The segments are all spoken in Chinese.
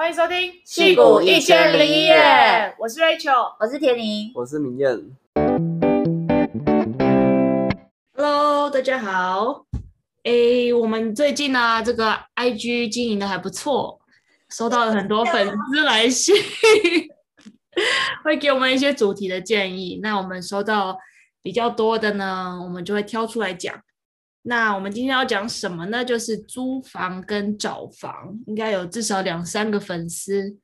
欢迎收听《戏骨一千零一夜》，我是 Rachel，我是田宁，我是明艳。Hello，大家好。诶，我们最近呢、啊，这个 IG 经营的还不错，收到了很多粉丝来信，会给我们一些主题的建议。那我们收到比较多的呢，我们就会挑出来讲。那我们今天要讲什么呢？就是租房跟找房，应该有至少两三个粉丝，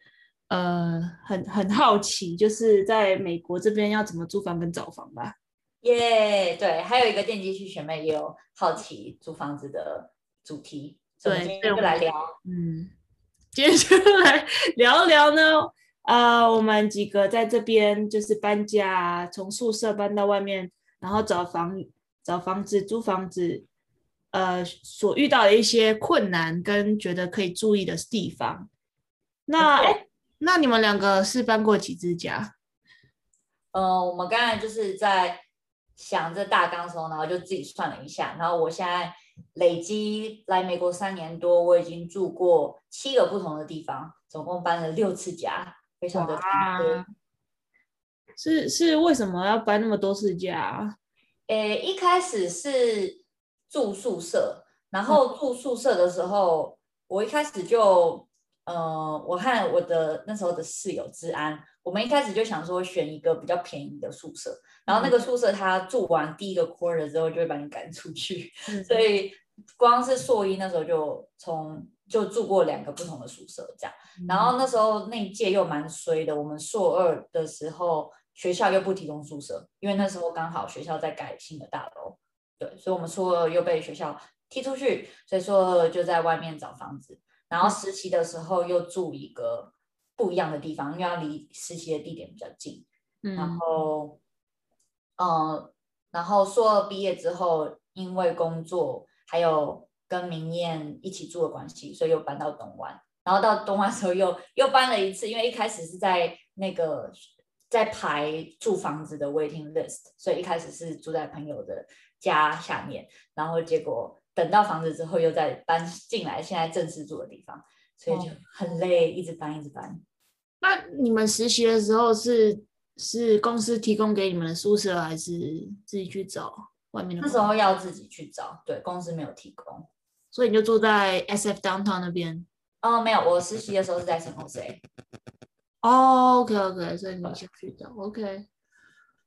呃，很很好奇，就是在美国这边要怎么租房跟找房吧。耶，yeah, 对，还有一个电机系学妹也有好奇租房子的主题，对，今天就来聊，嗯，今天就来 聊一聊呢。呃，我们几个在这边就是搬家，从宿舍搬到外面，然后找房、找房子、租房子，呃，所遇到的一些困难跟觉得可以注意的地方。那，哎 Okay.，那你们两个是搬过几次家？呃，我们刚才就是在。想这大纲的时候，然后就自己算了一下，然后我现在累积来美国三年多，我已经住过七个不同的地方，总共搬了六次家，非常的多。是是，为什么要搬那么多次家？诶，一开始是住宿舍，然后住宿舍的时候，嗯、我一开始就，呃，我和我的那时候的室友治安。我们一开始就想说选一个比较便宜的宿舍，然后那个宿舍他住完第一个 quarter 之后就会把你赶出去，嗯、所以光是硕一那时候就从就住过两个不同的宿舍这样，然后。那时候那一届又蛮衰的，我们硕二的时候学校又不提供宿舍，因为那时候刚好学校在盖新的大楼，对，所以我们初二又被学校踢出去，所以硕二就在外面找房子，然后实习的时候又住一个。不一样的地方，因为要离实习的地点比较近。嗯，然后，呃，然后硕二毕业之后，因为工作还有跟明艳一起住的关系，所以又搬到东湾。然后到东湾的时候又又搬了一次，因为一开始是在那个在排住房子的 waiting list，所以一开始是住在朋友的家下面，然后结果等到房子之后又再搬进来，现在正式住的地方。所以就很累，一直搬，一直搬。那你们实习的时候是是公司提供给你们的宿舍，还是自己去找外面的？那时候要自己去找，对，公司没有提供。所以你就住在 SF Downtown 那边？哦，没有，我实习的时候是在 San Jose。哦，OK，OK，所以你先去找，OK。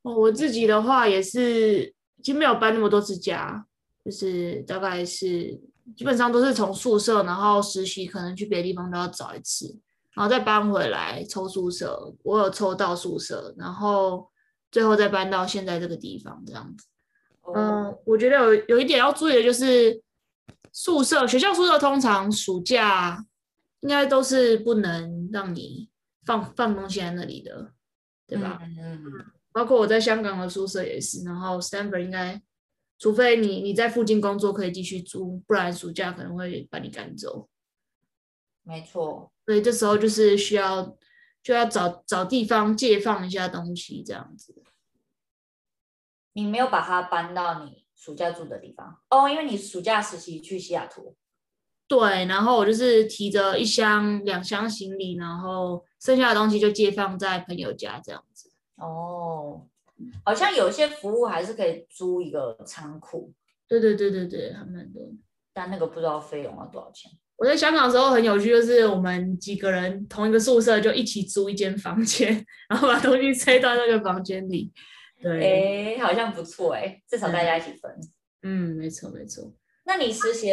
哦，我自己的话也是，其实没有搬那么多次家，就是大概是。基本上都是从宿舍，然后实习可能去别的地方都要找一次，然后再搬回来抽宿舍。我有抽到宿舍，然后最后再搬到现在这个地方这样子。嗯，我觉得有有一点要注意的就是宿舍，学校宿舍通常暑假应该都是不能让你放放东西在那里的，对吧？嗯嗯嗯。包括我在香港的宿舍也是，然后 Stanford 应该。除非你你在附近工作可以继续租，不然暑假可能会把你赶走。没错，所以这时候就是需要就要找找地方借放一下东西，这样子。你没有把它搬到你暑假住的地方哦，因为你暑假实习去西雅图。对，然后我就是提着一箱两箱行李，然后剩下的东西就借放在朋友家这样子。哦。好像有些服务还是可以租一个仓库，对对对对对，还蛮多，但那个不知道费用要多少钱。我在香港的时候很有趣，就是我们几个人同一个宿舍就一起租一间房间，然后把东西塞到那个房间里。对，哎，好像不错哎，至少大家一起分。嗯，没错没错。那你实习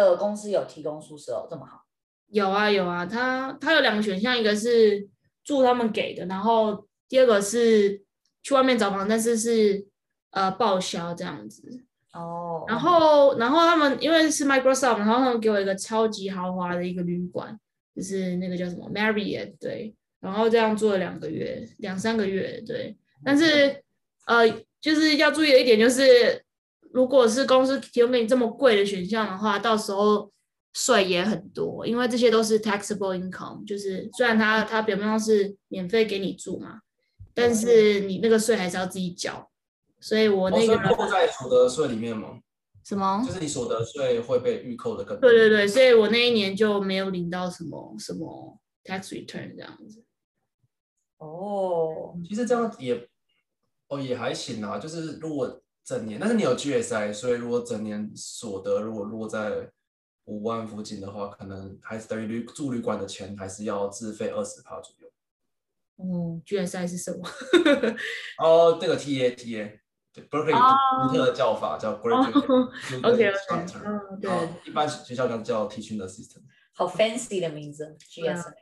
的公司有提供宿舍哦，这么好？有啊有啊，他他有两个选项，一个是住他们给的，然后第二个是。去外面找房，但是是呃报销这样子哦。Oh. 然后然后他们因为是 Microsoft，然后他们给我一个超级豪华的一个旅馆，就是那个叫什么 Marriott 对。然后这样住了两个月，两三个月对。但是呃就是要注意的一点就是，如果是公司提供给你这么贵的选项的话，到时候税也很多，因为这些都是 taxable income，就是虽然它它表面上是免费给你住嘛。但是你那个税还是要自己缴，所以我那个扣在所得税里面吗？什么？就是你所得税会被预扣的更多。对对对，所以我那一年就没有领到什么什么 tax return 这样子。哦，其实这样也哦也还行啊，就是如果整年，但是你有 GSI，所以如果整年所得如果落在五万附近的话，可能还是等于旅住旅馆的钱还是要自费二十趴左右。哦，GSI 是什么？哦，这个 TA TA。Berkeley 独特的叫法叫 Graduate Instructor，对，一般学校叫叫 Teaching Assistant，好 fancy 的名字，GSI。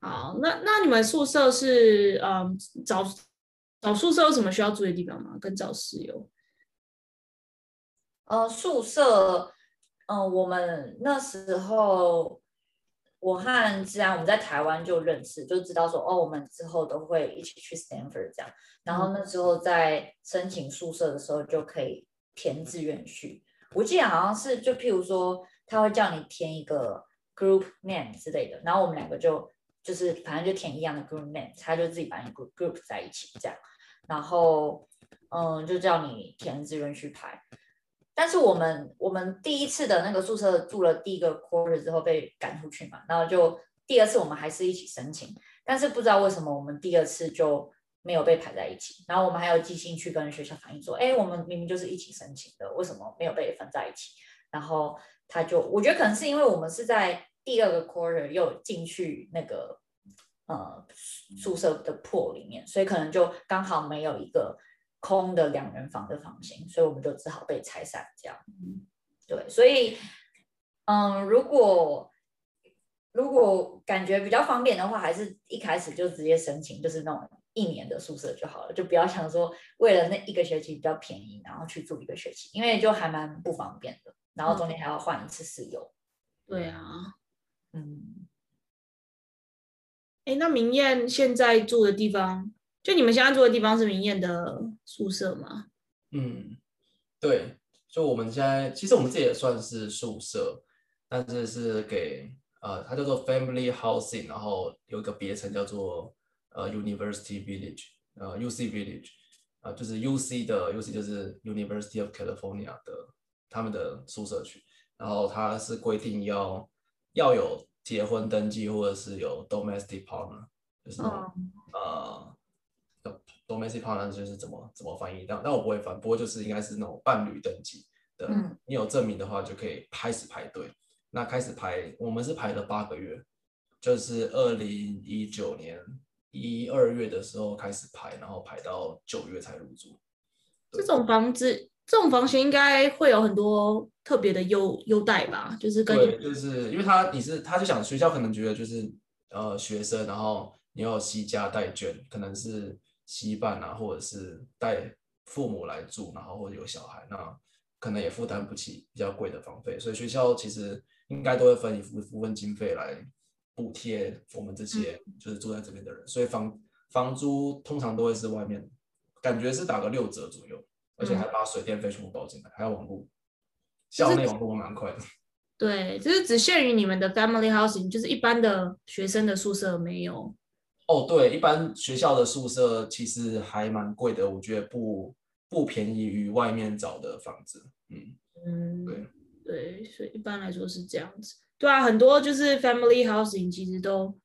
好，那那你们宿舍是嗯找找宿舍有什么需要注意的地方吗？跟找室友？呃，宿舍，嗯、呃，我们那时候。我和治安我们在台湾就认识，就知道说哦，我们之后都会一起去 Stanford 这样。然后那时候在申请宿舍的时候就可以填志愿序。我记得好像是就譬如说他会叫你填一个 group name 之类的，然后我们两个就就是反正就填一样的 group name，他就自己把你 group group 在一起这样。然后嗯，就叫你填志愿去排。但是我们我们第一次的那个宿舍住了第一个 quarter 之后被赶出去嘛，然后就第二次我们还是一起申请，但是不知道为什么我们第二次就没有被排在一起，然后我们还有寄信去跟学校反映说，哎，我们明明就是一起申请的，为什么没有被分在一起？然后他就我觉得可能是因为我们是在第二个 quarter 又进去那个呃宿舍的 pool 里面，所以可能就刚好没有一个。空的两人房的房型，所以我们就只好被拆散这样。对，所以，嗯，如果如果感觉比较方便的话，还是一开始就直接申请，就是那种一年的宿舍就好了，就不要想说为了那一个学期比较便宜，然后去住一个学期，因为就还蛮不方便的，然后中间还要换一次室友。对啊，嗯。哎，那明艳现在住的地方？就你们现在住的地方是明艳的宿舍吗？嗯，对，就我们现在其实我们这也算是宿舍，但是是给呃，它叫做 Family Housing，然后有一个别称叫做呃 University Village，呃 UC Village，啊、呃，就是 UC 的 UC 就是 University of California 的他们的宿舍区，然后它是规定要要有结婚登记或者是有 domestic partner，就是 oh. 呃。Domestic partner 就是怎么怎么翻译，但但我不会翻，不过就是应该是那种伴侣登记的。嗯，你有证明的话就可以开始排队。那开始排，我们是排了八个月，就是二零一九年一二月的时候开始排，然后排到九月才入住。这种房子，这种房型应该会有很多特别的优优待吧？就是跟对，就是因为他你是他就想学校可能觉得就是呃学生，然后你要携家带眷，可能是。携伴啊，或者是带父母来住，然后或者有小孩，那可能也负担不起比较贵的房费，所以学校其实应该都会分一部部分经费来补贴我们这些就是住在这边的人，所以房房租通常都会是外面，感觉是打个六折左右，而且还把水电费全部包进来，还有网络，校内网络蛮快的。对，就是只限于你们的 family housing，就是一般的学生的宿舍没有。哦，对，一般学校的宿舍其实还蛮贵的，我觉得不不便宜于外面找的房子。嗯嗯，对对，所以一般来说是这样子。对啊，很多就是 family housing 其实都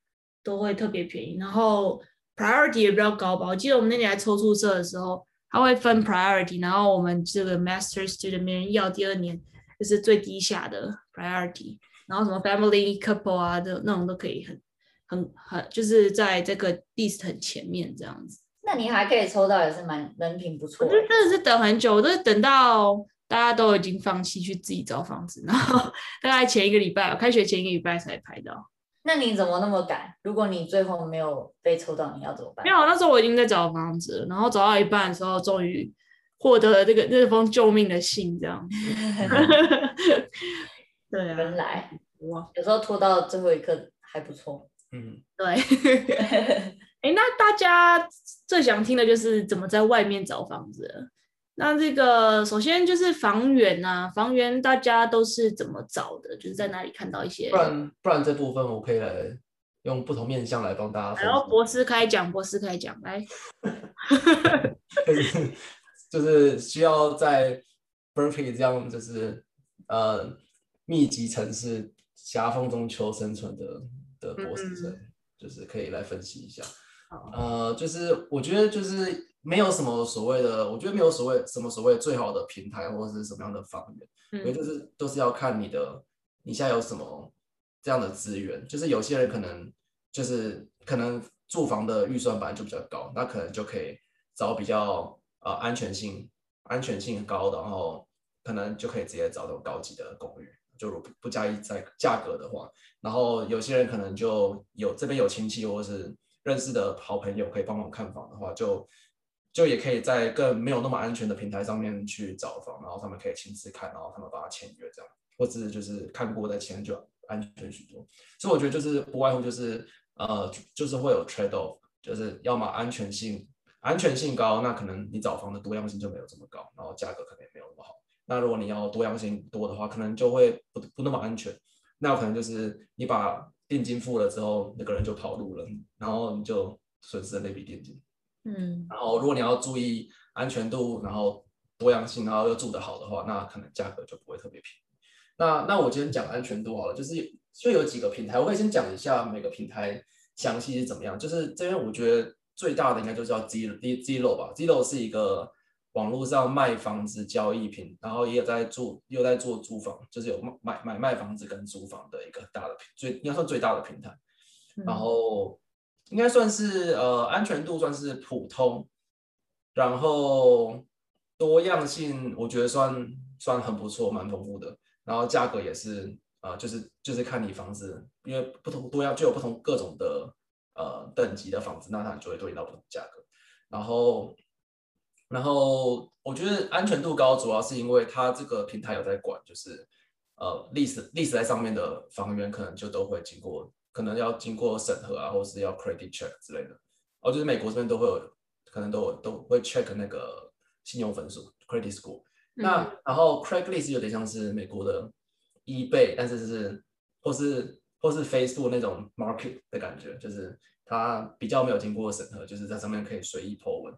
都会特别便宜，然后 priority 也比较高吧。我记得我们那年来抽宿舍的时候，他会分 priority，然后我们这个 master student 没人要，第二年就是最低下的 priority，然后什么 family couple 啊的那种都可以很。很很就是在这个 list 很前面这样子，那你还可以抽到，也是蛮人品不错。我就真的是等很久，我都是等到大家都已经放弃去自己找房子，然后 大概前一个礼拜，开学前一个礼拜才拍到。那你怎么那么赶？如果你最后没有被抽到，你要怎么办？没有，那时候我已经在找房子，然后找到一半的时候，终于获得了这个那封救命的信，这样。对啊，原来哇，有时候拖到最后一刻还不错。嗯，对。哎，那大家最想听的就是怎么在外面找房子。那这个首先就是房源啊，房源大家都是怎么找的？就是在哪里看到一些？不然不然这部分我可以来用不同面向来帮大家。然后博士开讲，博士开讲，来。就是需要在 Berkeley 这样就是呃密集城市夹缝中求生存的。的博士生，嗯、就是可以来分析一下。呃，就是我觉得就是没有什么所谓的，我觉得没有所谓什么所谓最好的平台或者是什么样的方源，因为、嗯、就是都是要看你的你现在有什么这样的资源。就是有些人可能就是可能住房的预算本来就比较高，那可能就可以找比较呃安全性安全性高的，然后可能就可以直接找到高级的公寓，就如不加一在价格的话，然后有些人可能就有这边有亲戚或者是。认识的好朋友可以帮忙看房的话，就就也可以在更没有那么安全的平台上面去找房，然后他们可以亲自看，然后他们帮他签约这样，或者就是看过再签就安全许多。所以我觉得就是不外乎就是呃就是会有 trade off，就是要么安全性安全性高，那可能你找房的多样性就没有这么高，然后价格可能也没有那么好。那如果你要多样性多的话，可能就会不不那么安全。那有可能就是你把定金付了之后，那个人就跑路了，然后你就损失了那笔定金。嗯，然后如果你要注意安全度，然后多样性，然后又住得好的话，那可能价格就不会特别便宜。那那我今天讲安全度好了，就是就有几个平台，我可以先讲一下每个平台详细是怎么样。就是这边我觉得最大的应该就叫 Zillow Zillow 吧，Zillow 是一个。网络上卖房子交易品，然后也有在做，又在做租房，就是有买买卖房子跟租房的一个大的平，最应该算最大的平台。然后应该算是呃安全度算是普通，然后多样性我觉得算算很不错，蛮丰富的。然后价格也是、呃，就是就是看你房子，因为不同多样就有不同各种的呃等级的房子，那它就会对应到不同价格。然后。然后我觉得安全度高，主要是因为它这个平台有在管，就是呃历史历史在上面的房源可能就都会经过，可能要经过审核啊，或是要 credit check 之类的。哦，就是美国这边都会有，可能都有都会 check 那个信用分数 credit score。那、嗯、然后 Craigslist 有点像是美国的 eBay，但是是或是或是 Facebook 那种 market 的感觉，就是它比较没有经过审核，就是在上面可以随意 po 文。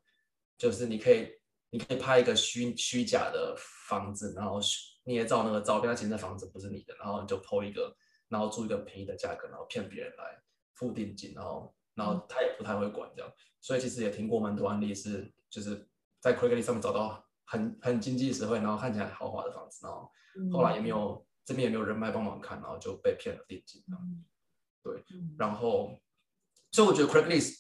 就是你可以，你可以拍一个虚虚假的房子，然后捏造那个照片，其实那房子不是你的，然后你就 po 一个，然后租一个便宜的价格，然后骗别人来付定金，然后然后他也不太会管这样，所以其实也听过蛮多案例是，就是在 Craigslist 上面找到很很经济实惠，然后看起来豪华的房子，然后后来也没有这边也没有人脉帮忙看，然后就被骗了定金，对，然后所以我觉得 Craigslist。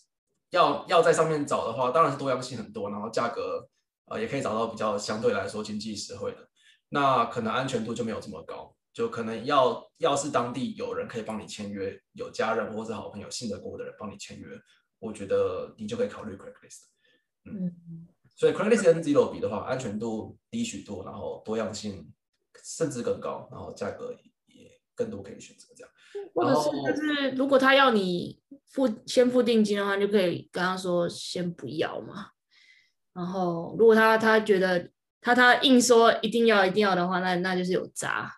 要要在上面找的话，当然是多样性很多，然后价格呃也可以找到比较相对来说经济实惠的。那可能安全度就没有这么高，就可能要要是当地有人可以帮你签约，有家人或者好朋友信得过的人帮你签约，我觉得你就可以考虑 Craigslist。嗯，嗯所以 Craigslist 跟 Zillow 比的话，安全度低许多，然后多样性甚至更高，然后价格也更多可以选择这样。或者是就是如果他要你。付先付定金的话，就可以跟他说先不要嘛。然后如果他他觉得他他硬说一定要一定要的话，那那就是有诈。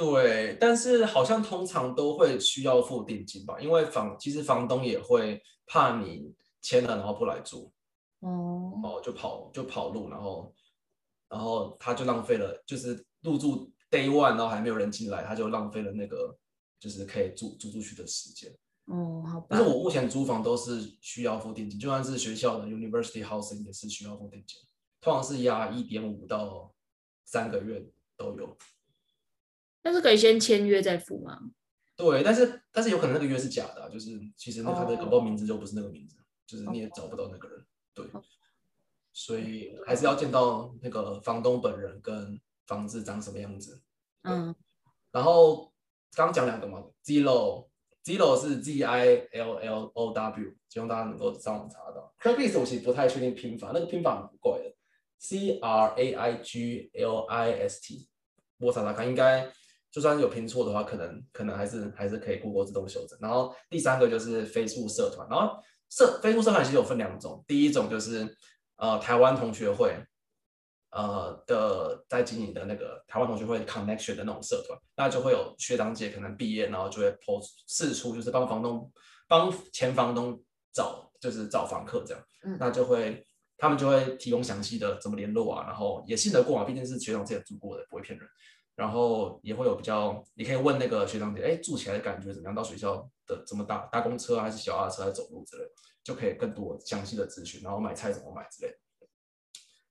对，但是好像通常都会需要付定金吧，因为房其实房东也会怕你签了然后不来住，哦，哦就跑就跑路，然后然后他就浪费了，就是入住 day one，然后还没有人进来，他就浪费了那个就是可以租租出去的时间。哦，好。但是我目前租房都是需要付定金，就算是学校的 University Housing 也是需要付定金，通常是压一点五到三个月都有。但是可以先签约再付吗？对，但是但是有可能那个约是假的，啊，就是其实那他的搞不好名字就不是那个名字，哦，就是你也找不到那个人。对，哦，所以还是要见到那个房东本人跟房子长什么样子。嗯。然后刚讲两个嘛，Zillow。Zillow 是 Z I L L O W，希望大家能够上网查到。Craigslist 我其实不太确定拼法，那个拼法很怪的，C R A I G L I S T。我查查看，应该就算有拼错的话，可能可能还是还是可以 Google 自动修正。然后第三个就是 Facebook 社团，然后社 Facebook 社团其实有分两种，第一种就是呃台湾同学会。呃的在经营的那个台湾同学会 connection 的那种社团，那就会有学长姐可能毕业，然后就会 post 释出，就是帮房东帮前房东找，就是找房客这样，嗯、那就会他们就会提供详细的怎么联络啊，然后也信得过啊，毕竟是学长姐住过的，不会骗人。然后也会有比较，你可以问那个学长姐，哎，住起来的感觉怎么样？到学校的怎么搭搭公车还是小鸭车还是走路之类，就可以更多详细的资讯。然后买菜怎么买之类。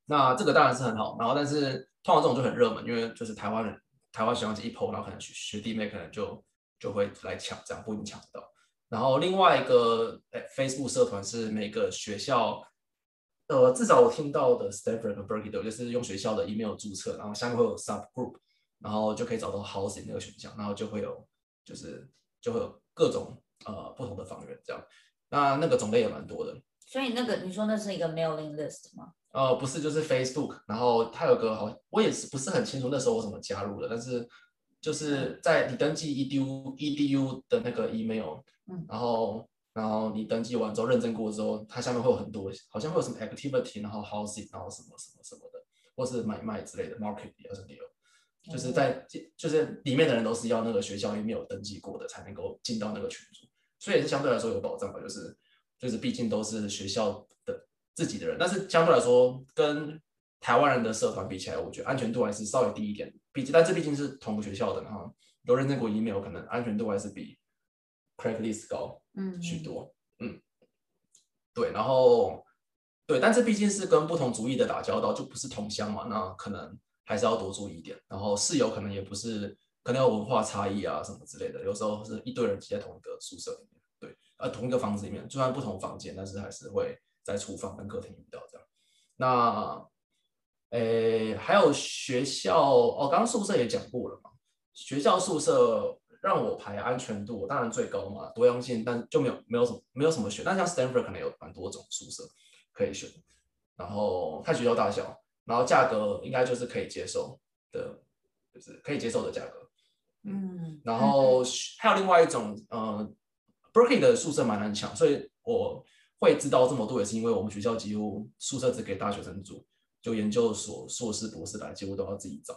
那这个当然是很好，然后但是通常这种就很热门，因为就是台湾人台湾学长姐一 po，然后可能学弟妹可能就就会来抢，这样不一定抢得到。然后另外一个哎 Facebook 社团是每个学校。呃，至少我听到的 Stanford 和 Berkeley 都就是用学校的 email 注册，然后下面会有 sub group，然后就可以找到 housing 那个选项，然后就会有就是就会有各种呃不同的房源这样，那那个种类也蛮多的。所以那个你说那是一个 mailing list 吗？呃，不是，就是 Facebook，然后它有个好，我也是不是很清楚那时候我怎么加入的，但是就是在你登记 edu edu 的那个 email，嗯，然后。然后你登记完之后认证过之后，它下面会有很多，好像会有什么 activity，然后 housing，然后什么什么什么的，或是买卖之类的 market 也是有，就是在就是里面的人都是要那个学校里面有登记过的才能够进到那个群组，所以也是相对来说有保障吧，就是就是毕竟都是学校的自己的人，但是相对来说跟台湾人的社团比起来，我觉得安全度还是稍微低一点，毕竟但这毕竟是同个学校的，然后有认证过 email，可能安全度还是比 Craigslist 高。嗯，许多，嗯，对，然后对，但是毕竟是跟不同族裔的打交道，就不是同乡嘛，那可能还是要多注意一点。然后室友可能也不是，可能有文化差异啊什么之类的，有时候是一堆人挤在同一个宿舍里面，对，呃，同一个房子里面，就算不同房间，但是还是会在厨房跟客厅遇到这样。那，诶，还有学校，哦，刚刚宿舍也讲过了嘛，学校宿舍。让我排安全度，当然最高嘛，多样性，但就没有没有什么没有什么选。但像 Stanford 可能有蛮多种宿舍可以选，然后看学校大小，然后价格应该就是可以接受的，就是可以接受的价格。嗯，然后还有另外一种，呃，Berkeley 的宿舍蛮难抢，所以我会知道这么多，也是因为我们学校几乎宿舍只给大学生住，就研究所、硕士、博士来几乎都要自己找。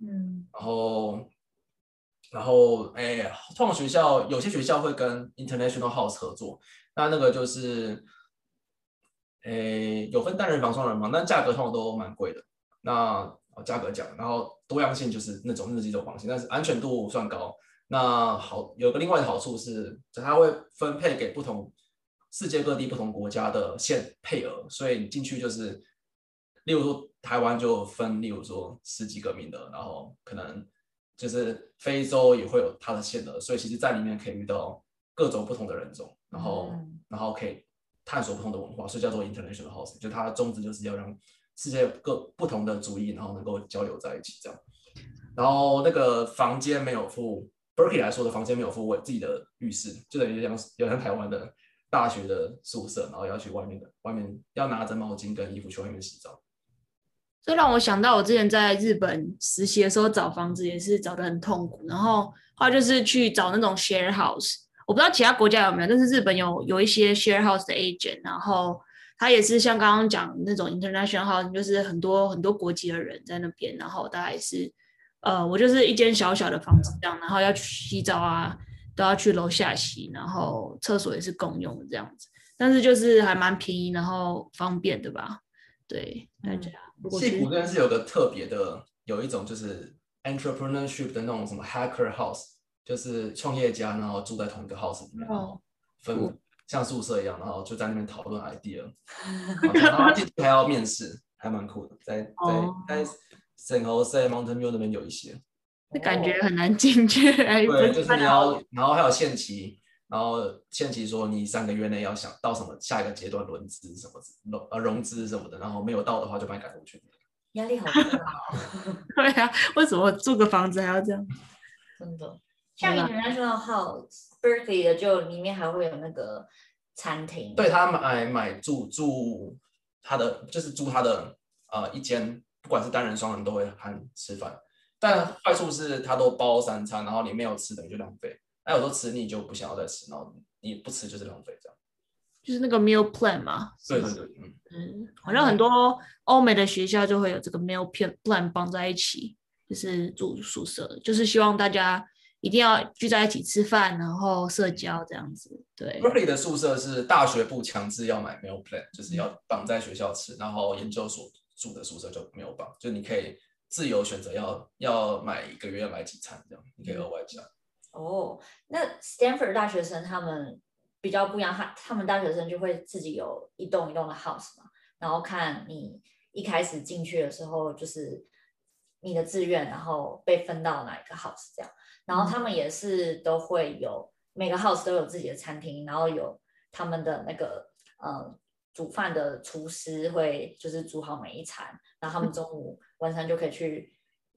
嗯，然后。然后，哎，通常学校有些学校会跟 International House 合作，那那个就是，哎，有分单人房、双人房，但价格通常都蛮贵的。那价格讲，然后多样性就是那种那几种房型，但是安全度算高。那好，有个另外的好处是，就它会分配给不同世界各地不同国家的限配额，所以你进去就是，例如说台湾就分，例如说十几个名额，然后可能。就是非洲也会有它的限额，所以其实在里面可以遇到各种不同的人种，然后、嗯、然后可以探索不同的文化，所以叫做 international house，。就它的宗旨就是要让世界各不同的族裔，然后能够交流在一起这样。然后那个房间没有附，Berkey 来说的房间没有附我自己的浴室，就等于像有像台湾的大学的宿舍，然后要去外面的外面要拿着毛巾跟衣服去外面洗澡。这让我想到，我之前在日本实习的时候找房子也是找得很痛苦，然后后来就是去找那种 share house，我不知道其他国家有没有，但是日本有有一些 share house 的 agent，然后他也是像刚刚讲那种 international house，就是很多很多国籍的人在那边，然后大概是呃，我就是一间小小的房子这样，然后要去洗澡啊，都要去楼下洗，然后厕所也是共用的这样子，但是就是还蛮便宜，然后方便的吧？对，大家。矽谷这边是有个特别的，有一种就是 entrepreneurship 的那种什么 hacker house，就是创业家然后住在同一个 house 里面，哦、分像宿舍一样，然后就在那边讨论 idea，然后进去还要面试，还蛮酷的，在在在 San Jose Mountain View 那边有一些，那感觉很难进去，对，就是你要，然后还有限期。然后限期说你三个月内要想到什么下一个阶段轮资什么融呃融资什么的，然后没有到的话就把你赶出去。压力好大。对啊，为什么住个房子还要这样？真的，像 International House Berkeley 的就里面还会有那个餐厅。对，他买买住住他的就是住他的呃一间，不管是单人双人都会含吃饭，但坏处是他都包三餐，然后你没有吃等于就浪费。那，有时候吃腻就不想要再吃，然后你不吃就是浪费，这样。就是那个 meal plan 嘛。对对对，嗯嗯，好像很多欧美的学校就会有这个 meal plan 绑在一起，就是住宿舍，就是希望大家一定要聚在一起吃饭，然后社交这样子。对。Berkeley 的宿舍是大学部强制要买 meal plan，就是要绑在学校吃，然后研究所住的宿舍就没有绑，就你可以。自由选择要要买一个月要买几餐这样，你可以额外加。哦，那 Stanford 大学生他们比较不一样，他他们大学生就会自己有一栋一栋的 house 嘛，然后看你一开始进去的时候就是你的志愿，然后被分到哪一个 house 这样，然后他们也是都会有每个 house 都有自己的餐厅，然后有他们的那个呃煮饭的厨师会就是煮好每一餐，然后他们中午晚餐就可以去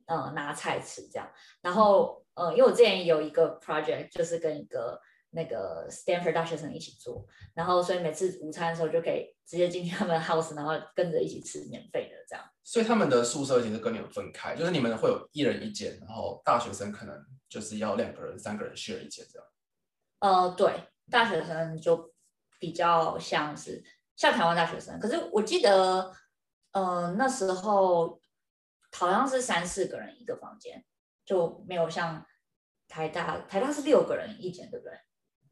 呃拿菜吃这样，然后。呃，因为我之前有一个 project，就是跟一个那个 Stanford 大学生一起做，然后所以每次午餐的时候就可以直接进去他们的 house，然后跟着一起吃免费的这样。所以他们的宿舍其实跟你们分开，就是你们会有一人一间，然后大学生可能就是要两个人、三个人 share 一间这样。呃，对，大学生就比较像是像台湾大学生，可是我记得，呃，那时候好像是三四个人一个房间。就没有像台大，台大是六个人一间，对不对？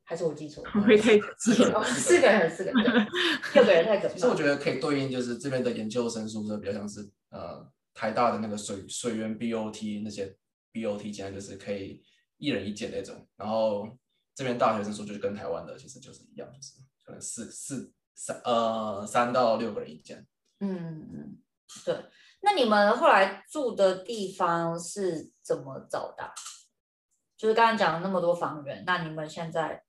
还是我记错不？会太可怕了，四个人还是四个人？六个人太可怕。其实我觉得可以对应，就是这边的研究生宿舍比较像是呃台大的那个水水源 BOT 那些 BOT 间，就是可以一人一间那种。然后这边大学生宿舍就是跟台湾的其实就是一样，就是可能四四三呃三到六个人一间。嗯嗯，对。那你们后来住的地方是怎么找的？就是刚刚讲了那么多房源，那你们现在，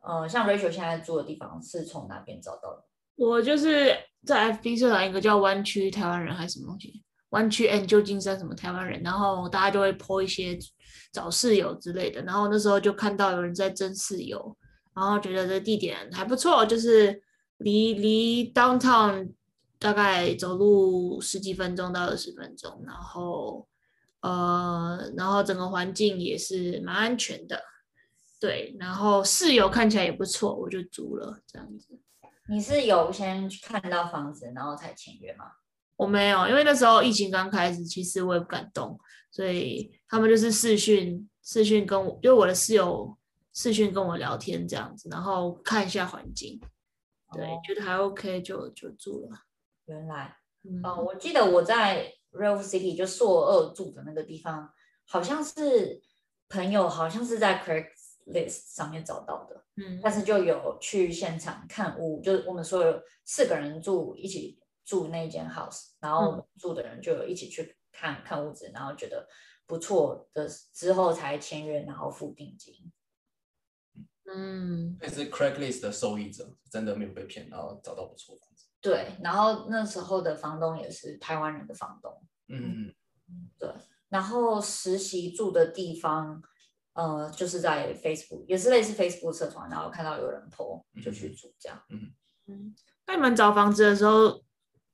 呃，像 Rachel 现在住的地方是从哪边找到的？我就是在 FB 社团一个叫湾区台湾人还是什么东西，湾区 and 旧金山什么台湾人，然后大家就会 po 一些找室友之类的，然后那时候就看到有人在征室友，然后觉得这地点还不错，就是离离 downtown。大概走路十几分钟到二十分钟，然后呃，然后整个环境也是蛮安全的，对，然后室友看起来也不错，我就租了这样子。你是有先看到房子然后才签约吗？我没有，因为那时候疫情刚开始，其实我也不敢动，所以他们就是视讯视讯跟我，就我的室友视讯跟我聊天这样子，然后看一下环境，对，哦、觉得还 OK 就就住了。原来，嗯、哦，我记得我在 Real City 就硕二住的那个地方，好像是朋友，好像是在 Craigslist 上面找到的，嗯，但是就有去现场看屋，就是我们所有四个人住一起住那间 house，然后住的人就有一起去看、嗯、看屋子，然后觉得不错的之后才签约，然后付定金。嗯，也是 Craigslist 的受益者，真的没有被骗，然后找到不错的。对，然后那时候的房东也是台湾人的房东。嗯嗯，对。然后实习住的地方，呃，就是在 Facebook，也是类似 Facebook 社团，然后看到有人 po 就去住这样。嗯嗯。那你们找房子的时候，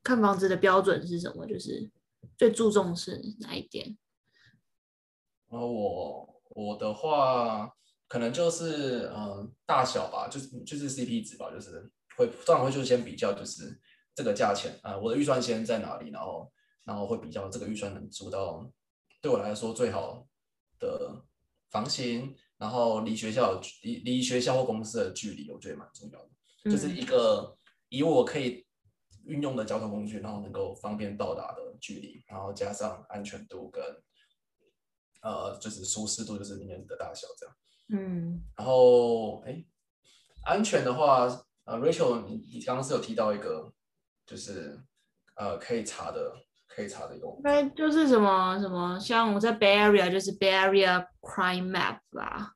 看房子的标准是什么？就是最注重是哪一点？然后我我的话，可能就是嗯、呃、大小吧，就是就是 CP 值吧，就是。会通常会就先比较，就是这个价钱啊、呃，我的预算先在哪里，然后然后会比较这个预算能租到对我来说最好的房型，然后离学校离离学校或公司的距离，我觉得蛮重要的，嗯、就是一个以我可以运用的交通工具，然后能够方便到达的距离，然后加上安全度跟呃就是舒适度，就是里面的大小这样。嗯，然后哎，安全的话。呃、uh,，Rachel，你你刚刚是有提到一个，就是呃可以查的，可以查的一个，那就是什么什么，像我在 Bay Area 就是 Bay Area Crime Map 吧，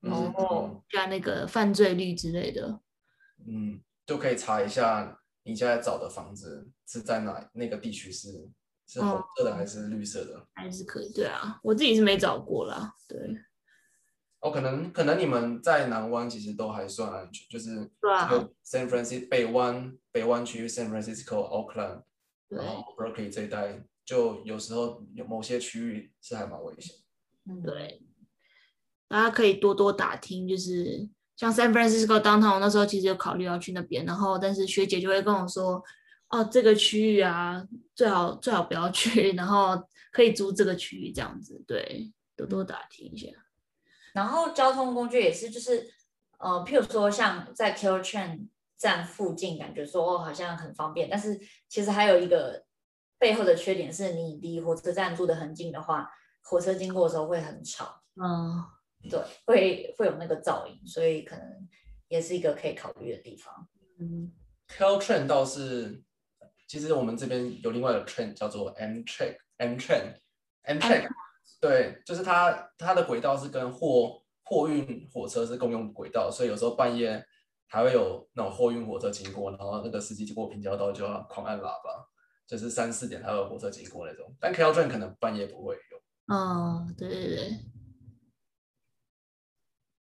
然后加那个犯罪率之类的，嗯，就可以查一下你现在找的房子是在哪那个地区是是红色的还是绿色的，还是可以，对啊，我自己是没找过啦，对。哦，可能可能你们在南湾其实都还算安全，就是有 San Francisco 北湾北湾区 San Francisco、Oakland，然后 Berkeley 这一带，就有时候有某些区域是还蛮危险。嗯，对，大家可以多多打听，就是像 San Francisco downtown 那时候其实有考虑要去那边，然后但是学姐就会跟我说，哦，这个区域啊，最好最好不要去，然后可以租这个区域这样子，对，多多打听一下。然后交通工具也是，就是呃，譬如说像在 Caltrain 站附近，感觉说哦好像很方便，但是其实还有一个背后的缺点是你离火车站住的很近的话，火车经过的时候会很吵。嗯，对，会会有那个噪音，所以可能也是一个可以考虑的地方。嗯，Caltrain 倒是，其实我们这边有另外的 train 叫做 M Train，M Train，M Train，对，就是它它的轨道是跟货货运火车是共用轨道，所以有时候半夜还会有那种货运火车经过，然后那个司机经过平交道就要狂按喇叭，就是三四点还有火车经过那种。但 Caltrain 可能半夜不会有。哦，对对对。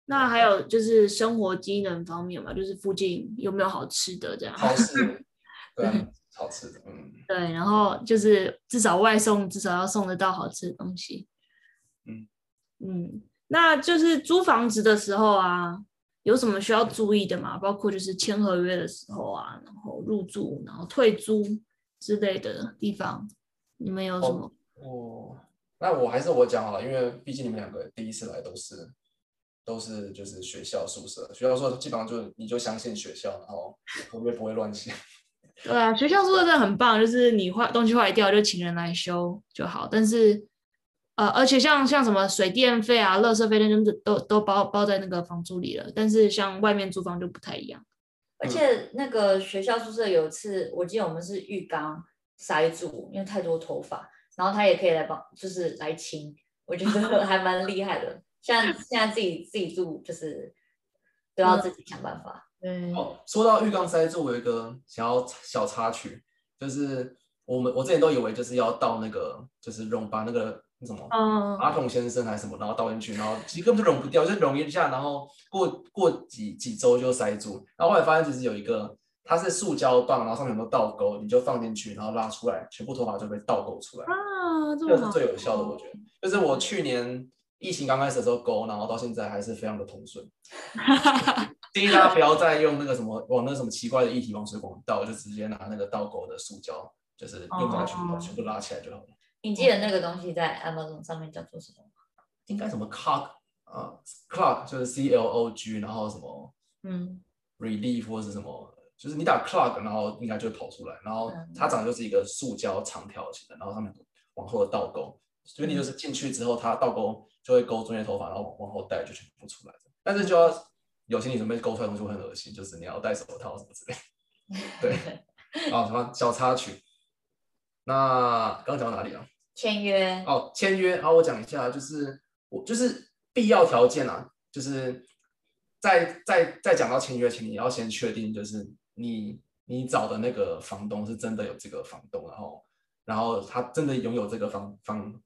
那还有就是生活机能方面嘛，就是附近有没有好吃的这样？好吃，对，好吃的，嗯。对，然后就是至少外送至少要送得到好吃的东西。嗯嗯，那就是租房子的时候啊，有什么需要注意的吗？包括就是签合约的时候啊，然后入住，然后退租之类的地方，你们有什么？哦，哦，那我还是我讲好了，因为毕竟你们两个第一次来都是。都是就是学校宿舍，学校宿舍基本上就你就相信学校，然后合约不会乱写。对啊，学校宿舍真的很棒，就是你坏东西坏掉就请人来修就好。但是呃，而且像像什么水电费啊、垃圾费那种都都包包在那个房租里了。但是像外面租房就不太一样。而且那个学校宿舍有一次，我记得我们是浴缸塞住，因为太多头发，然后他也可以来帮，就是来清，我觉得 还蛮厉害的。像现在自己自己住，就是都要自己想办法。嗯，哦，说到浴缸塞住，我有一个想要小插曲，就是我们我之前都以为就是要到那个，就是溶把那个那什么，嗯，马桶先生还是什么，然后倒进去，然后其实根本就溶不掉，就溶一下，然后过过几几周就塞住。然后后来发现其实有一个，它是塑胶棒，然后上面有个倒钩，你就放进去，然后拉出来，全部头发就被倒钩出来。啊，这个是最有效的，我觉得。就是我去年。疫情刚开始的时候勾，然后到现在还是非常的通顺。建议大家不要再用那个什么往那什么奇怪的液体往水管倒，就直接拿那个倒钩的塑胶，就是用下去，把全部拉起来就好了。你记得那个东西在 Amazon 上面叫做什么？应该什么 clock 啊 clock 就是 C L O G，然后什么嗯，Relief 或是什么，就是你打 clock，然后应该就会跑出来。然后它长得就是一个塑胶长条形的，然后上面往后的倒钩，所以你就是进去之后，它倒钩。就会勾中间头发，然后往后带就全部出来。但是就要有心理准备，勾出来的东西会很恶心，就是你要戴手套什么之类。对，啊 什么小插曲。那刚刚讲到哪里了？签约。哦，签约。好，我讲一下，就是我就是必要条件啊，就是在在在讲到签约前，你要先确定，就是你你找的那个房东是真的有这个房东，然后然后他真的拥有这个房房。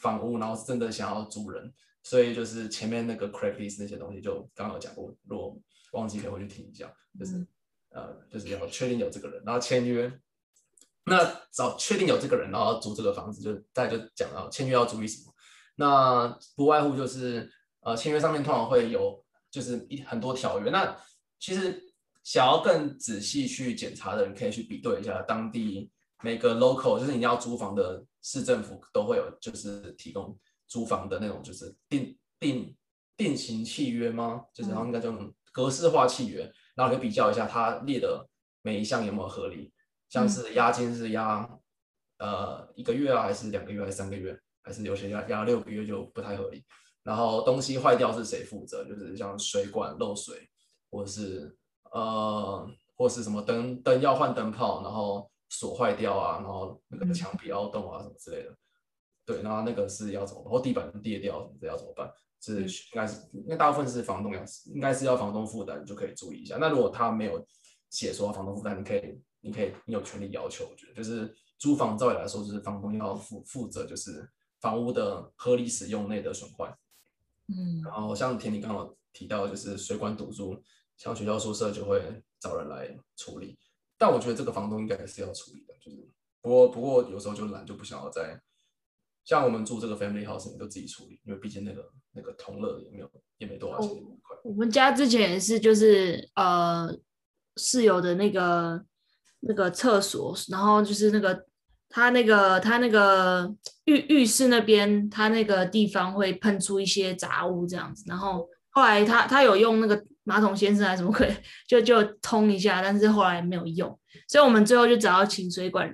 房屋，然后是真的想要租人，所以就是前面那个 Craigslist 那些东西就刚刚有讲过，如果忘记可以回去听一下，就是、嗯、呃就是要确定有这个人，然后签约。那找确定有这个人，然后租这个房子，就大家就讲到签约要注意什么？那不外乎就是呃签约上面通常会有就是一很多条约。那其实想要更仔细去检查的人，可以去比对一下当地每个 local，就是你要租房的。市政府都会有，就是提供租房的那种，就是定定定型契约吗？就是然后应该叫格式化契约，然后可以比较一下它列的每一项有没有合理，像是押金是押呃一个月啊，还是两个月，还是三个月，还是有些押押六个月就不太合理。然后东西坏掉是谁负责？就是像水管漏水，或是呃或是什么灯灯要换灯泡，然后。锁坏掉啊，然后那个墙壁凹洞啊什么之类的，对，然后那个是要怎么办？或地板裂掉什么的要怎么办？是应该是，因为大部分是房东要，应该是要房东负担，你就可以注意一下。那如果他没有写说房东负担，你可以，你可以，你有权利要求。我觉得就是租房照理来说，就是房东要负负责，就是房屋的合理使用内的损坏。嗯，然后像田里刚刚提到，就是水管堵住，像学校宿舍就会找人来处理。但我觉得这个房东应该还是要处理的，就是不过不过有时候就懒，就不想要再像我们住这个 family house，你都自己处理，因为毕竟那个那个同乐也没有也没多少钱，我们家之前也是，就是呃室友的那个那个厕所，然后就是那个他那个他那个浴浴室那边，他那个地方会喷出一些杂物这样子，然后后来他他有用那个。马桶先生还是什么鬼，就就通一下，但是后来没有用，所以我们最后就只好请水管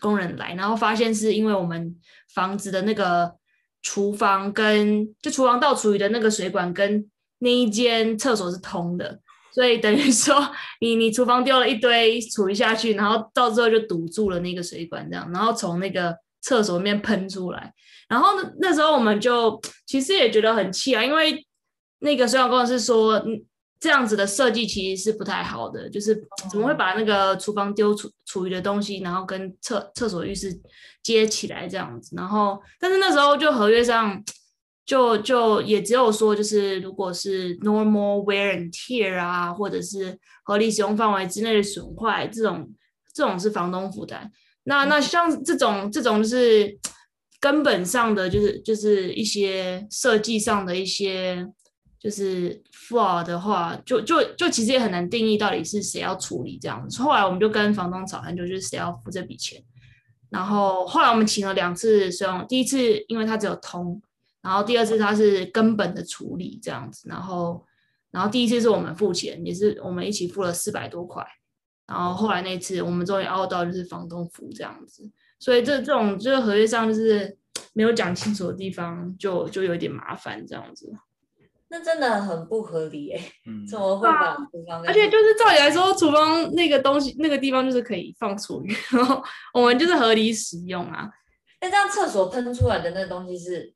工人来，然后发现是因为我们房子的那个厨房跟就厨房倒厨余的那个水管跟那一间厕所是通的，所以等于说你你厨房丢了一堆厨余下去，然后到最后就堵住了那个水管这样，然后从那个厕所里面喷出来，然后那那时候我们就其实也觉得很气啊，因为那个水管工程师说，嗯。这样子的设计其实是不太好的，就是怎么会把那个厨房丢厨厨余的东西，然后跟厕厕所浴室接起来这样子，然后但是那时候就合约上就就也只有说，就是如果是 normal wear and tear 啊，或者是合理使用范围之内的损坏，这种这种是房东负担。那那像这种这种就是根本上的，就是就是一些设计上的一些。就是 flaw 的话，就就就其实也很难定义到底是谁要处理这样子。后来我们就跟房东吵很久，就是谁要付这笔钱。然后后来我们请了两次水用，第一次因为它只有通，然后第二次它是根本的处理这样子。然后然后第一次是我们付钱，也是我们一起付了四百多块。然后后来那次我们终于熬到就是房东付这样子。所以这这种就是合约上就是 没有讲清楚的地方就，就就有点麻烦这样子。那真的很不合理哎、欸，嗯、怎么会把厨房？而且就是照理来说，厨房那个东西那个地方就是可以放厨余，然后我们就是合理使用啊。那这样厕所喷出来的那东西是，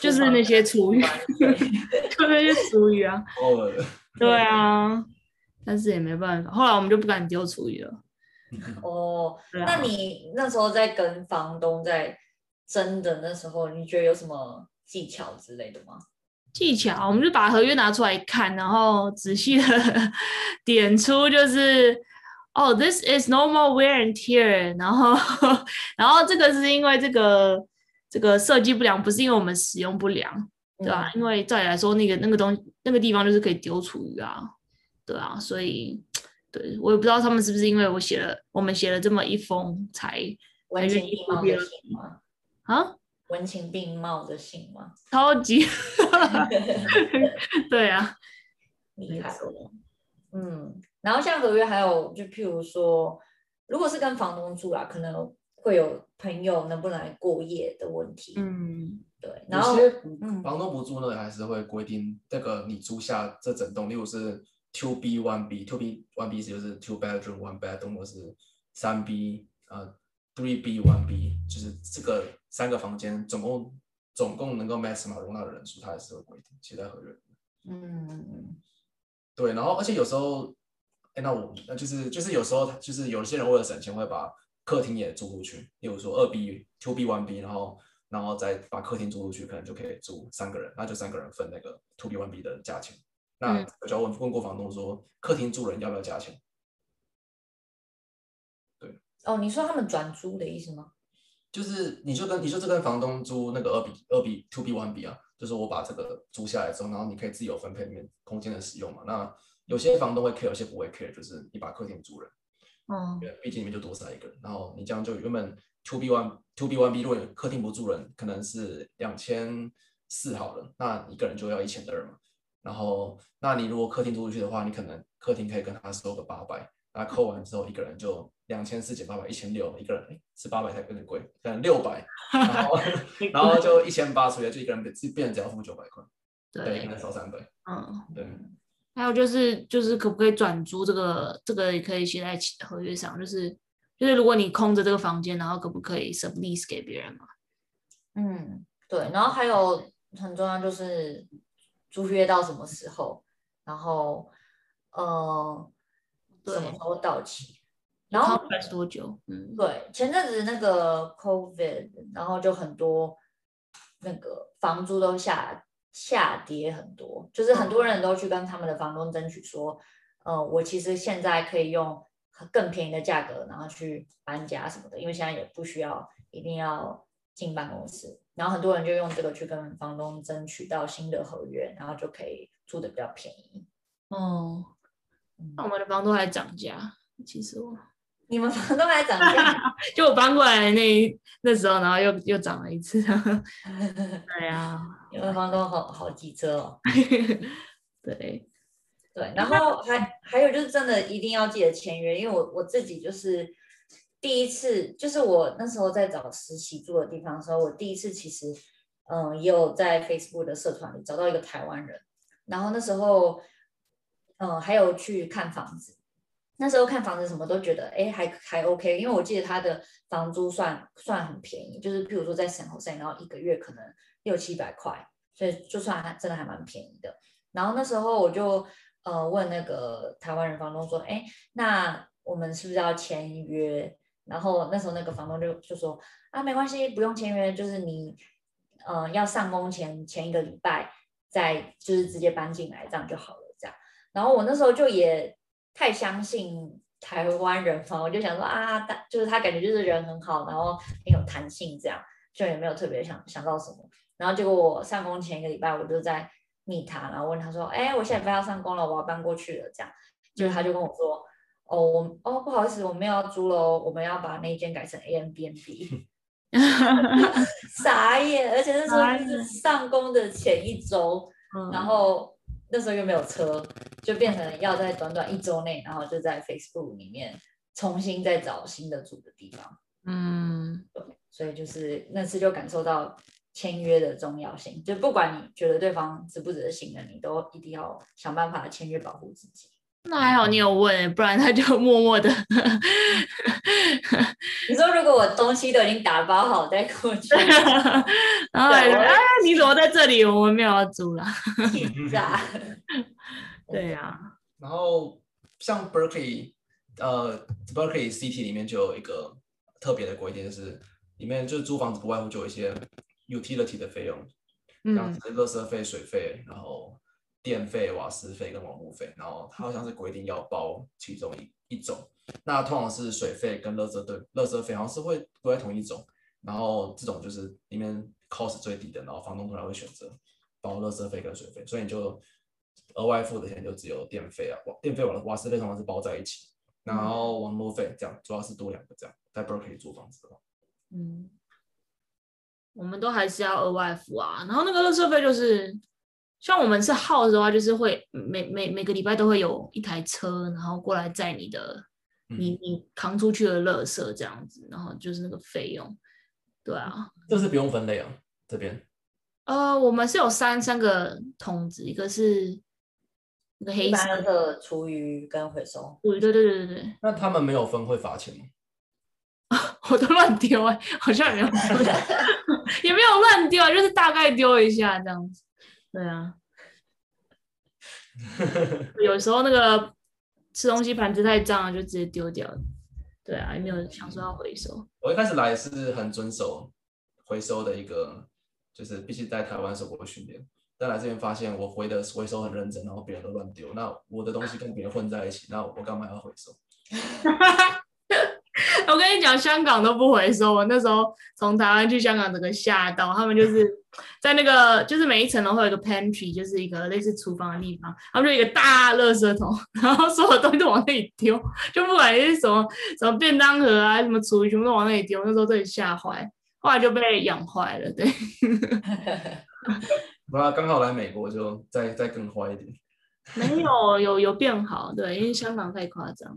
就是那些厨余，就那些厨余啊。对啊，但是也没办法，后来我们就不敢丢厨余了。哦，啊、那你那时候在跟房东在争的那时候，你觉得有什么技巧之类的吗？技巧，我们就把合约拿出来看，然后仔细的点出，就是哦、oh,，this is normal wear and tear，然后，然后这个是因为这个这个设计不良，不是因为我们使用不良，对吧、啊？嗯、因为照理来说，那个那个东西那个地方就是可以丢厨余啊，对啊，所以，对我也不知道他们是不是因为我写了，我们写了这么一封才完全一模一样吗？啊？文情并茂的信吗？超级，对啊，厉害了。嗯，然后像合约还有，就譬如说，如果是跟房东住啦，可能会有朋友能不能来过夜的问题。嗯，对。然后，房东不住呢，还是会规定这个你租下这整栋，例如是 two B one B，two B one B 就是 two bedroom one bedroom，或是三 B 呃。Three B one B 就是这个三个房间，总共总共能够 maximum 容纳的人数，它也是有规定写在合约。嗯，对，然后而且有时候，哎，那我那就是就是有时候就是有些人为了省钱会把客厅也租出去，例如说二 B two B one B，然后然后再把客厅租出去，可能就可以租三个人，那就三个人分那个 two B one B 的价钱。那我就要问问过房东说，客厅住人要不要加钱？对哦，你说他们转租的意思吗？就是你就跟你就是跟房东租那个二 B 二 B two B one B 啊，就是我把这个租下来之后，然后你可以自由分配里面空间的使用嘛。那有些房东会 care，有些不会 care，就是你把客厅租人，嗯，毕竟里面就多塞一个人，然后你这样就原本 two B one two B one B 如果客厅不住人，可能是两千四好了，那一个人就要一千二嘛。然后那你如果客厅租出去的话，你可能客厅可以跟他收个八百。那扣完之后，一个人就两千四减八百，一千六，一个人哎，是八百才有点贵，可能六百，然后 然后就一千八出来，就一个人变变成只要付九百块，对，一个人少三百，嗯，对。还有就是就是可不可以转租这个这个也可以写在合约上，就是就是如果你空着这个房间，然后可不可以 sublease 给别人嘛？嗯，对。然后还有很重要就是租约到什么时候，然后呃。什么时候到期？然后多久？嗯，对，前阵子那个 COVID，然后就很多那个房租都下下跌很多，就是很多人都去跟他们的房东争取说，嗯、呃，我其实现在可以用更便宜的价格，然后去搬家什么的，因为现在也不需要一定要进办公室，然后很多人就用这个去跟房东争取到新的合约，然后就可以租的比较便宜。哦。那我们的房东还涨价，其实我，你们房东还涨价，就我搬过来那那时候，然后又又涨了一次。对啊，你们房东好好机车哦。对对，然后还还有就是真的一定要记得签约，因为我我自己就是第一次就是我那时候在找实习住的地方的时候，我第一次其实嗯也有在 Facebook 的社团里找到一个台湾人，然后那时候嗯还有去看房子。那时候看房子什么都觉得哎还还 OK，因为我记得他的房租算算很便宜，就是譬如说在 San Jose，然后一个月可能六七百块，所以就算还真的还蛮便宜的。然后那时候我就呃问那个台湾人房东说，哎，那我们是不是要签约？然后那时候那个房东就就说啊没关系，不用签约，就是你呃要上工前前一个礼拜再就是直接搬进来，这样就好了这样。然后我那时候就也。太相信台湾人方，我就想说啊，他就是他感觉就是人很好，然后很有弹性，这样就也没有特别想想到什么。然后结果我上工前一个礼拜，我就在密他，然后问他说，哎，我现在不要上工了，我要搬过去了，这样。结果他就跟我说，哦，我哦不好意思，我们要租喽，我们要把那间改成 Airbnb。傻眼，而且那时候就是上工的前一周，然后。那时候又没有车，就变成要在短短一周内，然后就在 Facebook 里面重新再找新的住的地方。嗯，对，所以就是那次就感受到签约的重要性，就不管你觉得对方值不值得信任，你都一定要想办法签约保护自己。那还好你有问，不然他就 默默的。你说如果我东西都已经打包好再过去 然后哎，你怎么在这里？我们没有要租了。对呀、啊。然后像 Berkeley，呃，Berkeley City 里面就有一个特别的规定，就是里面就是租房子不外乎就有一些 utility 的费用，像是垃圾费、水费，然后。电费、瓦斯费跟网路费，然后它好像是规定要包其中一一种。那通常是水费跟垃圾对，垃圾费好像是会归在同一种。然后这种就是里面 cost 最低的，然后房东通常会选择包垃圾费跟水费，所以你就额外付的钱就只有电费啊，电费、瓦瓦斯费通常是包在一起，然后网路费这样主要是多两个这样，在 Berkeley 租房子的话，嗯，我们都还是要额外付啊。然后那个垃圾费就是。像我们是 house 的话，就是会每每每个礼拜都会有一台车，然后过来载你的，嗯、你你扛出去的垃圾这样子，然后就是那个费用，对啊，这是不用分类啊，这边，呃，我们是有三三个桶子，一个是那个黑色。的厨余跟回收，对对对对对，那他们没有分会罚钱吗？我都乱丢哎，好像也没有，也没有乱丢啊，就是大概丢一下这样子。对啊，有时候那个吃东西盘子太脏了，就直接丢掉。对啊，也没有想说要回收。我一开始来是很遵守回收的一个，就是必须在台湾受过训练。但来这边发现，我回的回收很认真，然后别人都乱丢，那我的东西跟别人混在一起，那我干嘛要回收？我跟你讲，香港都不回收。我那时候从台湾去香港，整个吓到。他们就是在那个，就是每一层楼会有一个 pantry，就是一个类似厨房的地方。他们就一个大垃圾桶，然后所有东西都往那里丢，就不管是什么什么便当盒啊，什么厨余，全部都往那里丢。那时候真的吓坏，后来就被养坏了。对，不然刚好来美国就再再更坏一点。没有，有有变好。对，因为香港太夸张。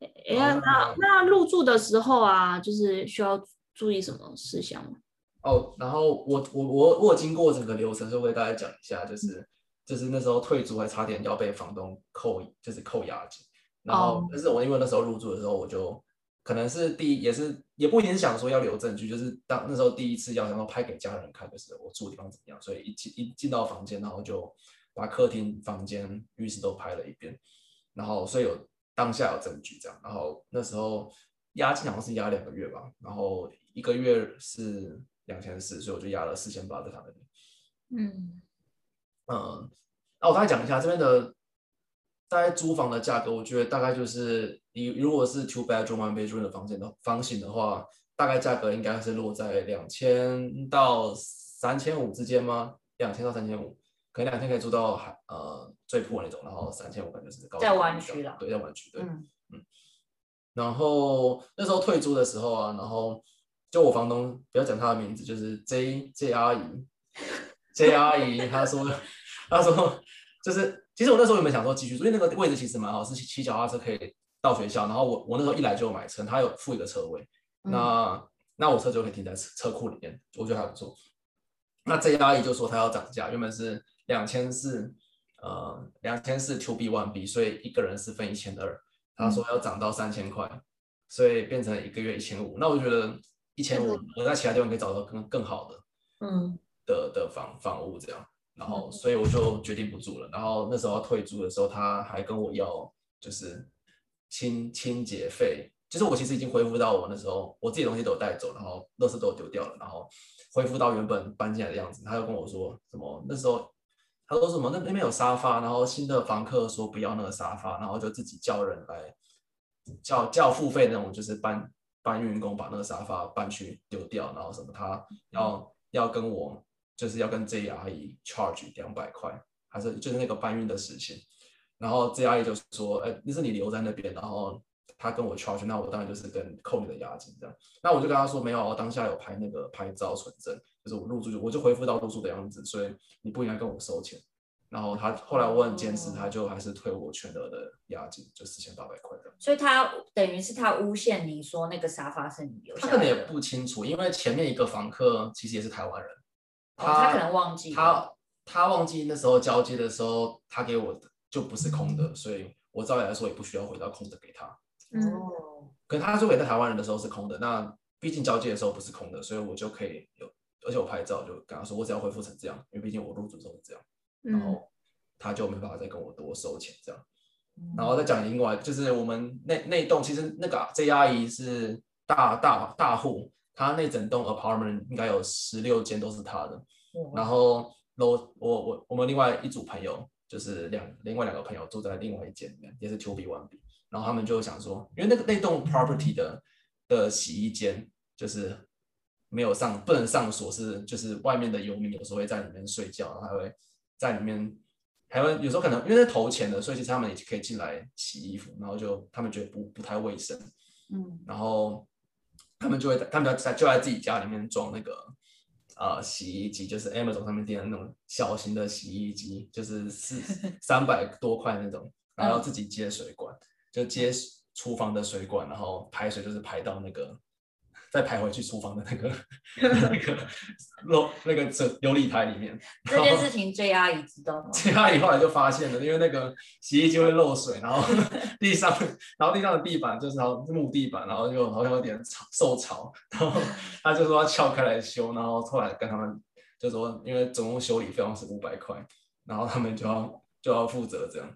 哎呀，那那入住的时候啊，就是需要注意什么事项吗？哦，然后我我我我经过整个流程，就为大家讲一下，就是、嗯、就是那时候退租还差点要被房东扣，就是扣押金。然后，但是我因为那时候入住的时候，我就可能是第一，也是也不一定是想说要留证据，就是当那时候第一次要想要拍给家人看，就是我住的地方怎么样，所以一进一进到房间，然后就把客厅、房间、浴室都拍了一遍，然后所以有。当下有证据这样，然后那时候押金好像是押两个月吧，然后一个月是两千四，所以我就押了四千八在他那边。嗯嗯，那我大概讲一下这边的大概租房的价格，我觉得大概就是你如果是 two bedroom one bedroom 的房间的房型的话，大概价格应该是落在两千到三千五之间吗？两千到三千五。可能两千可以租到还呃最破那种，然后三千五可能就是高在湾区了，对，在湾区对，嗯嗯。然后那时候退租的时候啊，然后就我房东不要讲他的名字，就是 J J 阿姨，J 阿姨，她说她说就是其实我那时候有没有想说继续租，因为那个位置其实蛮好，是骑脚踏车可以到学校，然后我我那时候一来就买车，他有付一个车位，嗯、那那我车就可以停在车库里面，我觉得还不错。那这家阿姨就说她要涨价，原本是两千四，呃，两千四 to B one B，所以一个人是分一千二，他说要涨到三千块，所以变成一个月一千五。那我觉得一千五，我在其他地方可以找到更更好的，嗯，的的房房屋这样，然后所以我就决定不住了。然后那时候要退租的时候，他还跟我要就是清清洁费，就是我其实已经恢复到我那时候我自己东西都有带走，然后垃圾都有丢掉了，然后。恢复到原本搬进来的样子，他又跟我说什么？那时候他说什么？那那边有沙发，然后新的房客说不要那个沙发，然后就自己叫人来叫叫付费那种，就是搬搬运工把那个沙发搬去丢掉，然后什么他要要跟我就是要跟 J 阿姨 charge 两百块，还是就是那个搬运的事情，然后 J 阿姨就说，哎，那是你留在那边，然后。他跟我 charge，那我当然就是跟扣你的押金这样。那我就跟他说没有，我当下有拍那个拍照存证，就是我入住就我就恢复到入住的样子，所以你不应该跟我收钱。然后他后来我很坚持，他就还是退我全额的押金，就四千八百块。所以他等于是他诬陷你说那个沙发是你留下的。他可能也不清楚，因为前面一个房客其实也是台湾人，他、哦、他可能忘记他他忘记那时候交接的时候他给我的就不是空的，嗯、所以我照理来说也不需要回到空的给他。哦，可他说给在台湾人的时候是空的，那毕竟交接的时候不是空的，所以我就可以有，而且我拍照就跟他说，我只要恢复成这样，因为毕竟我入住都是这样，然后他就没办法再跟我多收钱这样，然后再讲另外，就是我们那那栋其实那个这阿姨是大大大户，她那整栋 apartment 应该有十六间都是她的，然后楼我我我们另外一组朋友就是两另外两个朋友住在另外一间里面，也是 two B one B。然后他们就想说，因为那个那栋 property 的的洗衣间就是没有上，不能上锁，是就是外面的游民有时候会在里面睡觉，然后还会在里面，还会有时候可能因为是投钱的，所以其实他们也可以进来洗衣服，然后就他们觉得不不太卫生，嗯，然后他们就会他们就在就在自己家里面装那个呃洗衣机，就是 Amazon 上面订的那种小型的洗衣机，就是四三百多块那种，然后自己接水管。就接厨房的水管，然后排水就是排到那个，再排回去厨房的那个 那个漏那个这琉璃台里面。这件事情 J 阿姨知道吗？J 阿姨后来就发现了，因为那个洗衣机会漏水，然后 地上，然后地上的地板就是然后木地板，然后就好像有点潮受潮，然后他就说要撬开来修，然后后来跟他们就说，因为总共修理费用是五百块，然后他们就要就要负责这样。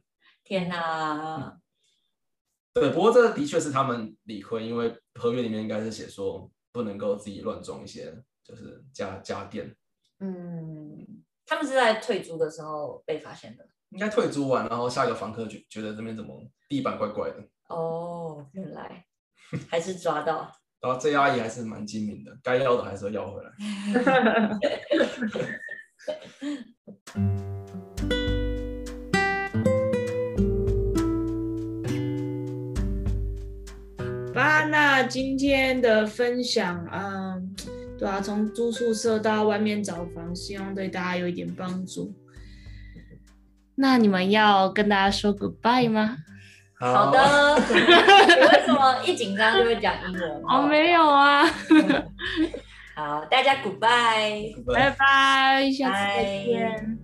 天哪！嗯对，不过这的确是他们理亏，因为合约里面应该是写说不能够自己乱装一些，就是家家电。嗯，他们是在退租的时候被发现的。应该退租完，然后下一个房客觉觉得这边怎么地板怪怪的。哦，原来还是抓到。然后这阿姨还是蛮精明的，该要的还是要要回来。那今天的分享，嗯，对啊，从住宿舍到外面找房，希望对大家有一点帮助。那你们要跟大家说 goodbye 吗？好的。你为什么一紧张就会讲英文？哦，没有啊。好，大家 goodbye，拜拜，下次再见。